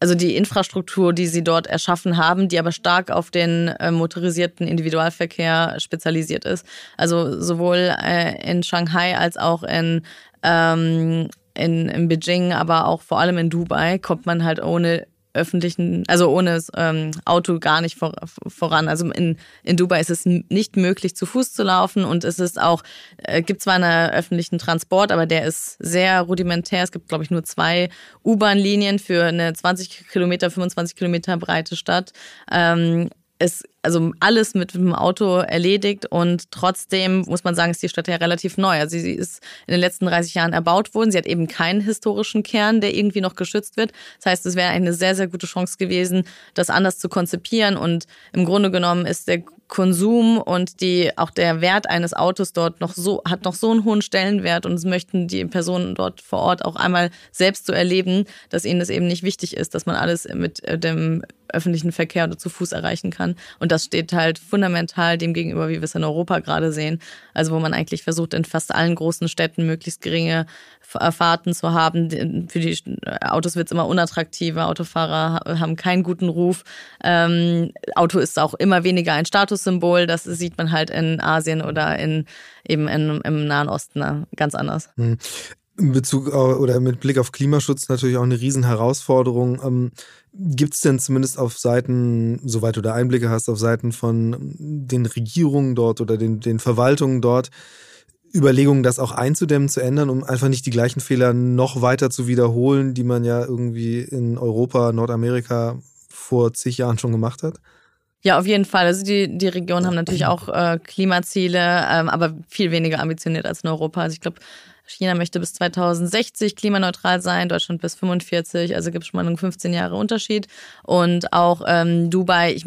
also die Infrastruktur, die sie dort erschaffen haben, die aber stark auf den äh, motorisierten Individualverkehr spezialisiert ist. Also sowohl äh, in Shanghai als auch in ähm, in, in Beijing, aber auch vor allem in Dubai kommt man halt ohne öffentlichen, also ohne ähm, Auto gar nicht vor, voran. Also in, in Dubai ist es nicht möglich, zu Fuß zu laufen und es ist auch, äh, gibt zwar einen öffentlichen Transport, aber der ist sehr rudimentär. Es gibt, glaube ich, nur zwei U-Bahn-Linien für eine 20 Kilometer, 25 Kilometer breite Stadt. Ähm, es also alles mit dem Auto erledigt und trotzdem muss man sagen, ist die Stadt ja relativ neu. Also sie ist in den letzten 30 Jahren erbaut worden. Sie hat eben keinen historischen Kern, der irgendwie noch geschützt wird. Das heißt, es wäre eine sehr, sehr gute Chance gewesen, das anders zu konzipieren und im Grunde genommen ist der Konsum und die, auch der Wert eines Autos dort noch so, hat noch so einen hohen Stellenwert und es möchten die Personen dort vor Ort auch einmal selbst so erleben, dass ihnen das eben nicht wichtig ist, dass man alles mit äh, dem öffentlichen Verkehr oder zu Fuß erreichen kann. Und das steht halt fundamental dem gegenüber, wie wir es in Europa gerade sehen. Also wo man eigentlich versucht, in fast allen großen Städten möglichst geringe Fahrten zu haben. Für die Autos wird es immer unattraktiver. Autofahrer haben keinen guten Ruf. Ähm, Auto ist auch immer weniger ein Statussymbol. Das sieht man halt in Asien oder in, eben in, im Nahen Osten ne, ganz anders. In Bezug oder mit Blick auf Klimaschutz natürlich auch eine Riesenherausforderung. Ähm, Gibt es denn zumindest auf Seiten, soweit du da Einblicke hast, auf Seiten von den Regierungen dort oder den, den Verwaltungen dort, Überlegungen, das auch einzudämmen, zu ändern, um einfach nicht die gleichen Fehler noch weiter zu wiederholen, die man ja irgendwie in Europa, Nordamerika vor zig Jahren schon gemacht hat? Ja, auf jeden Fall. Also die, die Regionen haben natürlich auch äh, Klimaziele, ähm, aber viel weniger ambitioniert als in Europa. Also ich glaube, China möchte bis 2060 klimaneutral sein, Deutschland bis 45, also gibt es schon mal einen 15 Jahre Unterschied. Und auch ähm, Dubai, ich,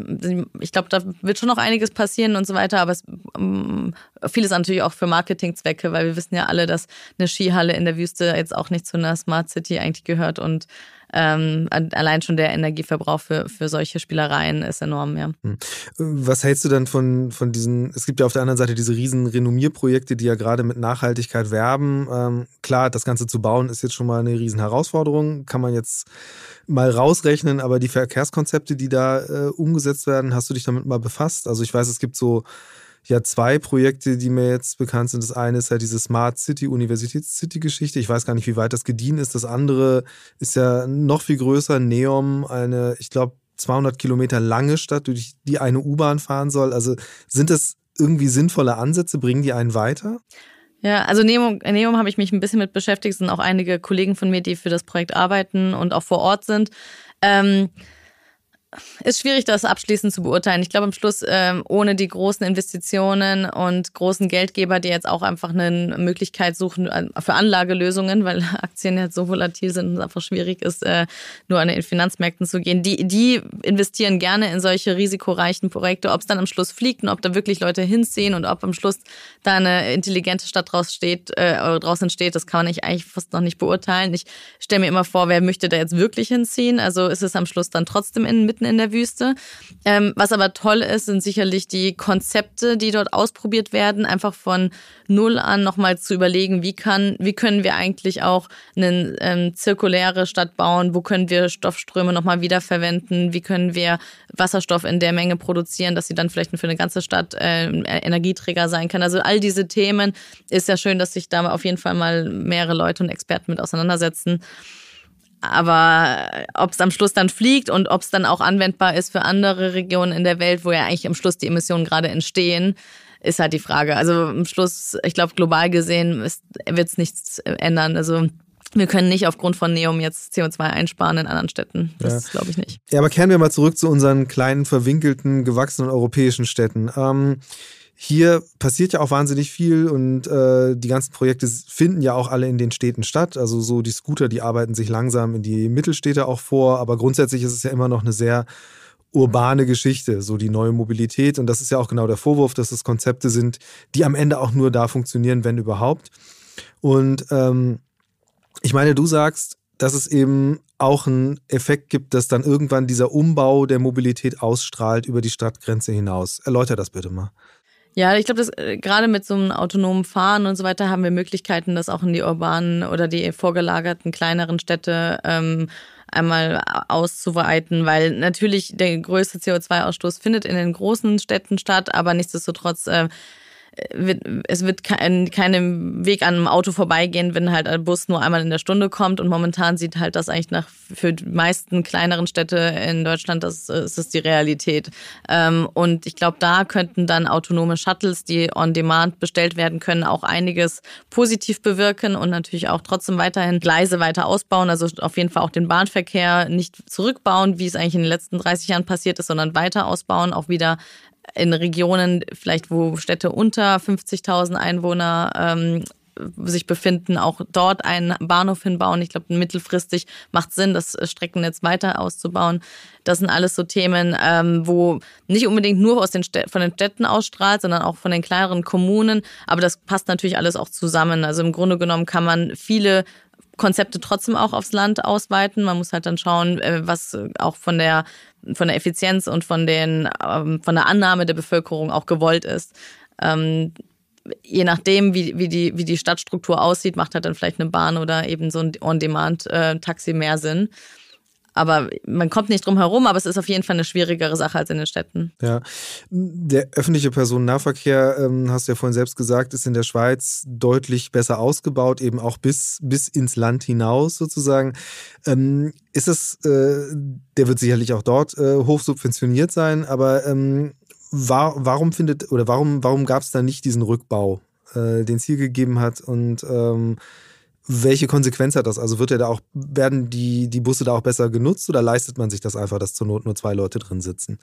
ich glaube, da wird schon noch einiges passieren und so weiter, aber es, ähm, vieles natürlich auch für Marketingzwecke, weil wir wissen ja alle, dass eine Skihalle in der Wüste jetzt auch nicht zu einer Smart City eigentlich gehört und ähm, allein schon der Energieverbrauch für, für solche Spielereien ist enorm, ja. Hm. Was hältst du dann von, von diesen, es gibt ja auf der anderen Seite diese riesen Renommierprojekte, die ja gerade mit Nachhaltigkeit werben. Ähm, klar, das Ganze zu bauen ist jetzt schon mal eine riesen Herausforderung, kann man jetzt mal rausrechnen, aber die Verkehrskonzepte, die da äh, umgesetzt werden, hast du dich damit mal befasst? Also ich weiß, es gibt so ja zwei Projekte, die mir jetzt bekannt sind. Das eine ist ja diese Smart City, Universitäts-City-Geschichte. Ich weiß gar nicht, wie weit das gediehen ist. Das andere ist ja noch viel größer. Neom, eine, ich glaube, 200 Kilometer lange Stadt, durch die eine U-Bahn fahren soll. Also sind das irgendwie sinnvolle Ansätze? Bringen die einen weiter? Ja, also Neom, Neom habe ich mich ein bisschen mit beschäftigt. Es sind auch einige Kollegen von mir, die für das Projekt arbeiten und auch vor Ort sind. Ähm, ist schwierig, das abschließend zu beurteilen. Ich glaube, am Schluss, ähm, ohne die großen Investitionen und großen Geldgeber, die jetzt auch einfach eine Möglichkeit suchen äh, für Anlagelösungen, weil Aktien jetzt so volatil sind und es einfach schwierig ist, äh, nur an den Finanzmärkten zu gehen, die, die investieren gerne in solche risikoreichen Projekte. Ob es dann am Schluss fliegt und ob da wirklich Leute hinziehen und ob am Schluss da eine intelligente Stadt draus steht, äh, draus entsteht, das kann man nicht, eigentlich fast noch nicht beurteilen. Ich stelle mir immer vor, wer möchte da jetzt wirklich hinziehen? Also ist es am Schluss dann trotzdem in, mitten in der Wüste. Ähm, was aber toll ist, sind sicherlich die Konzepte, die dort ausprobiert werden, einfach von null an nochmal zu überlegen, wie kann, wie können wir eigentlich auch eine ähm, zirkuläre Stadt bauen, wo können wir Stoffströme nochmal wiederverwenden, wie können wir Wasserstoff in der Menge produzieren, dass sie dann vielleicht für eine ganze Stadt äh, Energieträger sein kann. Also all diese Themen ist ja schön, dass sich da auf jeden Fall mal mehrere Leute und Experten mit auseinandersetzen. Aber ob es am Schluss dann fliegt und ob es dann auch anwendbar ist für andere Regionen in der Welt, wo ja eigentlich am Schluss die Emissionen gerade entstehen, ist halt die Frage. Also am Schluss, ich glaube, global gesehen wird es nichts ändern. Also wir können nicht aufgrund von Neum jetzt CO2 einsparen in anderen Städten. Das ja. glaube ich nicht. Ja, aber kehren wir mal zurück zu unseren kleinen, verwinkelten, gewachsenen europäischen Städten. Ähm, hier passiert ja auch wahnsinnig viel und äh, die ganzen Projekte finden ja auch alle in den Städten statt. Also so die Scooter, die arbeiten sich langsam in die Mittelstädte auch vor, aber grundsätzlich ist es ja immer noch eine sehr urbane Geschichte, so die neue Mobilität. Und das ist ja auch genau der Vorwurf, dass es Konzepte sind, die am Ende auch nur da funktionieren, wenn überhaupt. Und ähm, ich meine, du sagst, dass es eben auch einen Effekt gibt, dass dann irgendwann dieser Umbau der Mobilität ausstrahlt über die Stadtgrenze hinaus. Erläuter das bitte mal. Ja, ich glaube, äh, gerade mit so einem autonomen Fahren und so weiter haben wir Möglichkeiten, das auch in die urbanen oder die vorgelagerten kleineren Städte ähm, einmal auszuweiten, weil natürlich der größte CO2-Ausstoß findet in den großen Städten statt, aber nichtsdestotrotz äh, wird, es wird kein, keinem Weg an einem Auto vorbeigehen, wenn halt ein Bus nur einmal in der Stunde kommt. Und momentan sieht halt das eigentlich nach für die meisten kleineren Städte in Deutschland, das, das ist die Realität. Ähm, und ich glaube, da könnten dann autonome Shuttles, die on demand bestellt werden können, auch einiges positiv bewirken und natürlich auch trotzdem weiterhin Gleise weiter ausbauen. Also auf jeden Fall auch den Bahnverkehr nicht zurückbauen, wie es eigentlich in den letzten 30 Jahren passiert ist, sondern weiter ausbauen, auch wieder in Regionen, vielleicht wo Städte unter 50.000 Einwohner ähm, sich befinden, auch dort einen Bahnhof hinbauen. Ich glaube, mittelfristig macht Sinn, das Streckennetz weiter auszubauen. Das sind alles so Themen, ähm, wo nicht unbedingt nur aus den von den Städten ausstrahlt, sondern auch von den kleineren Kommunen. Aber das passt natürlich alles auch zusammen. Also im Grunde genommen kann man viele Konzepte trotzdem auch aufs Land ausweiten. Man muss halt dann schauen, äh, was auch von der von der Effizienz und von den ähm, von der Annahme der Bevölkerung auch gewollt ist. Ähm, je nachdem, wie, wie, die, wie die Stadtstruktur aussieht, macht halt dann vielleicht eine Bahn oder eben so ein On-Demand-Taxi äh, mehr Sinn. Aber man kommt nicht drum herum, aber es ist auf jeden Fall eine schwierigere Sache als in den Städten. Ja, der öffentliche Personennahverkehr, ähm, hast du ja vorhin selbst gesagt, ist in der Schweiz deutlich besser ausgebaut, eben auch bis, bis ins Land hinaus sozusagen. Ähm, ist es, äh, der wird sicherlich auch dort äh, hoch subventioniert sein, aber ähm, war, warum findet oder warum, warum gab es da nicht diesen Rückbau, äh, den es hier gegeben hat und ähm, welche Konsequenz hat das? Also wird er da auch, werden die, die Busse da auch besser genutzt oder leistet man sich das einfach, dass zur Not nur zwei Leute drin sitzen?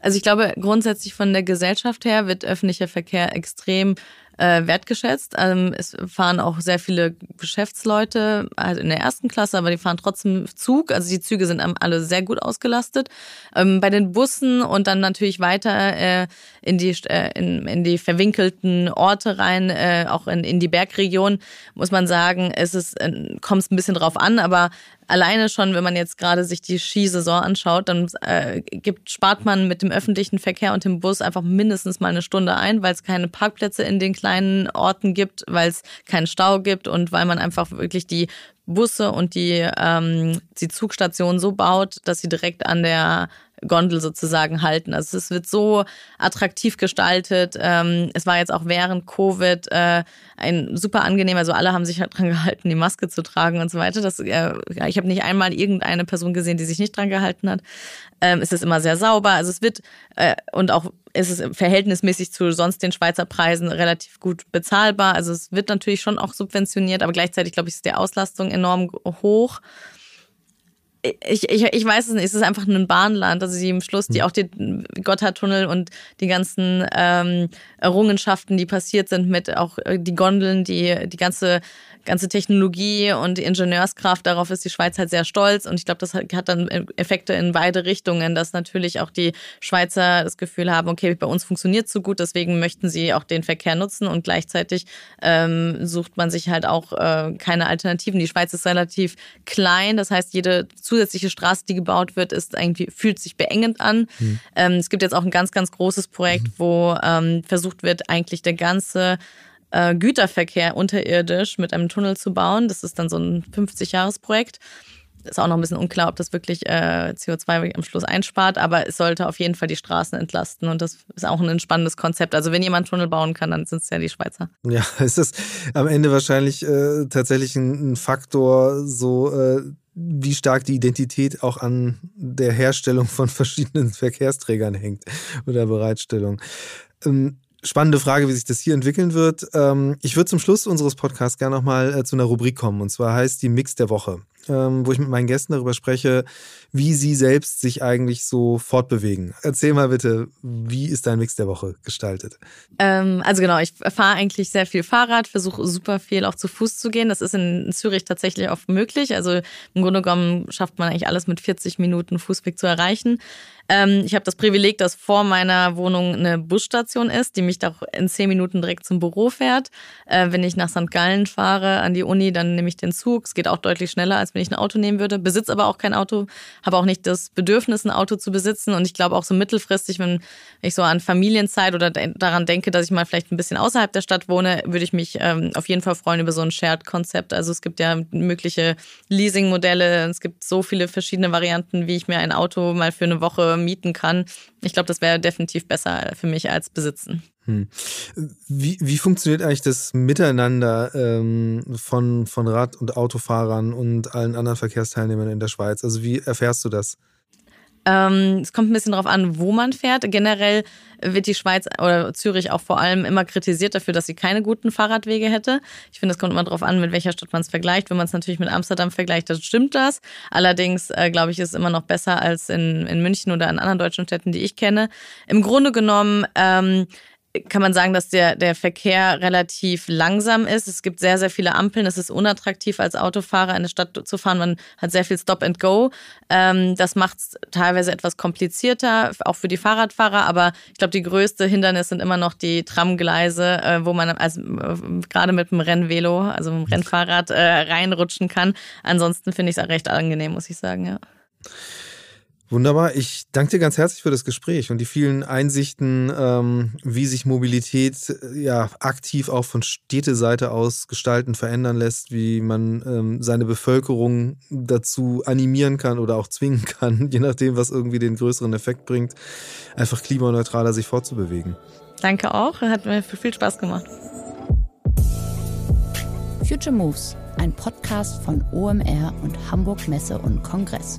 Also ich glaube, grundsätzlich von der Gesellschaft her wird öffentlicher Verkehr extrem äh, wertgeschätzt. Ähm, es fahren auch sehr viele Geschäftsleute, also in der ersten Klasse, aber die fahren trotzdem Zug. Also die Züge sind alle sehr gut ausgelastet. Ähm, bei den Bussen und dann natürlich weiter äh, in, die, äh, in, in die verwinkelten Orte rein, äh, auch in, in die Bergregion, muss man sagen, es ist, äh, kommt ein bisschen drauf an, aber alleine schon, wenn man jetzt gerade sich die Skisaison anschaut, dann äh, gibt, spart man mit dem öffentlichen Verkehr und dem Bus einfach mindestens mal eine Stunde ein, weil es keine Parkplätze in den kleinen Orten gibt, weil es keinen Stau gibt und weil man einfach wirklich die Busse und die, ähm, die Zugstation so baut, dass sie direkt an der Gondel sozusagen halten. Also es wird so attraktiv gestaltet. Ähm, es war jetzt auch während Covid äh, ein super angenehm, also alle haben sich halt dran gehalten, die Maske zu tragen und so weiter. Das, äh, ich habe nicht einmal irgendeine Person gesehen, die sich nicht dran gehalten hat. Ähm, es ist immer sehr sauber. Also es wird äh, und auch ist es verhältnismäßig zu sonst den Schweizer Preisen relativ gut bezahlbar. Also es wird natürlich schon auch subventioniert, aber gleichzeitig glaube ich ist die Auslastung enorm hoch ich, ich, ich weiß es nicht, es ist einfach ein Bahnland. Also die im Schluss, die hm. auch die Gotthardtunnel und die ganzen ähm, Errungenschaften, die passiert sind mit auch äh, die Gondeln, die die ganze ganze Technologie und die Ingenieurskraft, darauf ist die Schweiz halt sehr stolz. Und ich glaube, das hat dann Effekte in beide Richtungen, dass natürlich auch die Schweizer das Gefühl haben, okay, bei uns funktioniert so gut, deswegen möchten sie auch den Verkehr nutzen und gleichzeitig ähm, sucht man sich halt auch äh, keine Alternativen. Die Schweiz ist relativ klein, das heißt, jede zusätzliche Straße, die gebaut wird, ist irgendwie, fühlt sich beengend an. Mhm. Ähm, es gibt jetzt auch ein ganz, ganz großes Projekt, mhm. wo ähm, versucht wird, eigentlich der ganze äh, Güterverkehr unterirdisch mit einem Tunnel zu bauen. Das ist dann so ein 50-Jahres-Projekt. Ist auch noch ein bisschen unklar, ob das wirklich äh, CO2 am Schluss einspart, aber es sollte auf jeden Fall die Straßen entlasten und das ist auch ein spannendes Konzept. Also wenn jemand Tunnel bauen kann, dann sind es ja die Schweizer. Ja, ist das am Ende wahrscheinlich äh, tatsächlich ein, ein, Faktor, so äh, wie stark die Identität auch an der Herstellung von verschiedenen Verkehrsträgern hängt oder Bereitstellung. Ähm, spannende Frage, wie sich das hier entwickeln wird. Ähm, ich würde zum Schluss unseres Podcasts gerne nochmal äh, zu einer Rubrik kommen. Und zwar heißt die Mix der Woche, ähm, wo ich mit meinen Gästen darüber spreche, wie sie selbst sich eigentlich so fortbewegen. Erzähl mal bitte, wie ist dein Mix der Woche gestaltet? Ähm, also genau, ich fahre eigentlich sehr viel Fahrrad, versuche super viel auch zu Fuß zu gehen. Das ist in Zürich tatsächlich oft möglich. Also im Grunde genommen schafft man eigentlich alles mit 40 Minuten Fußweg zu erreichen. Ähm, ich habe das Privileg, dass vor meiner Wohnung eine Busstation ist, die mich doch in zehn Minuten direkt zum Büro fährt. Äh, wenn ich nach St. Gallen fahre an die Uni, dann nehme ich den Zug. Es geht auch deutlich schneller, als wenn ich ein Auto nehmen würde. Besitze aber auch kein Auto, habe auch nicht das Bedürfnis, ein Auto zu besitzen. Und ich glaube auch so mittelfristig, wenn ich so an Familienzeit oder daran denke, dass ich mal vielleicht ein bisschen außerhalb der Stadt wohne, würde ich mich ähm, auf jeden Fall freuen über so ein Shared-Konzept. Also es gibt ja mögliche Leasing-Modelle. Es gibt so viele verschiedene Varianten, wie ich mir ein Auto mal für eine Woche mieten kann. Ich glaube, das wäre definitiv besser für mich als besitzen. Hm. Wie, wie funktioniert eigentlich das Miteinander ähm, von, von Rad- und Autofahrern und allen anderen Verkehrsteilnehmern in der Schweiz? Also wie erfährst du das? Ähm, es kommt ein bisschen darauf an, wo man fährt. Generell wird die Schweiz oder Zürich auch vor allem immer kritisiert dafür, dass sie keine guten Fahrradwege hätte. Ich finde, es kommt immer darauf an, mit welcher Stadt man es vergleicht. Wenn man es natürlich mit Amsterdam vergleicht, dann stimmt das. Allerdings, äh, glaube ich, ist es immer noch besser als in, in München oder in anderen deutschen Städten, die ich kenne. Im Grunde genommen ähm, kann man sagen, dass der, der Verkehr relativ langsam ist. Es gibt sehr, sehr viele Ampeln. Es ist unattraktiv, als Autofahrer in eine Stadt zu fahren. Man hat sehr viel Stop and Go. Ähm, das macht es teilweise etwas komplizierter, auch für die Fahrradfahrer. Aber ich glaube, die größte Hindernis sind immer noch die Tramgleise, äh, wo man also, äh, gerade mit dem Rennvelo, also mit dem Rennfahrrad, äh, reinrutschen kann. Ansonsten finde ich es recht angenehm, muss ich sagen, ja. Wunderbar. Ich danke dir ganz herzlich für das Gespräch und die vielen Einsichten, ähm, wie sich Mobilität äh, ja aktiv auch von Städteseite aus gestalten, verändern lässt, wie man ähm, seine Bevölkerung dazu animieren kann oder auch zwingen kann, je nachdem, was irgendwie den größeren Effekt bringt, einfach klimaneutraler sich fortzubewegen. Danke auch. Hat mir viel Spaß gemacht. Future Moves, ein Podcast von OMR und Hamburg Messe und Kongress.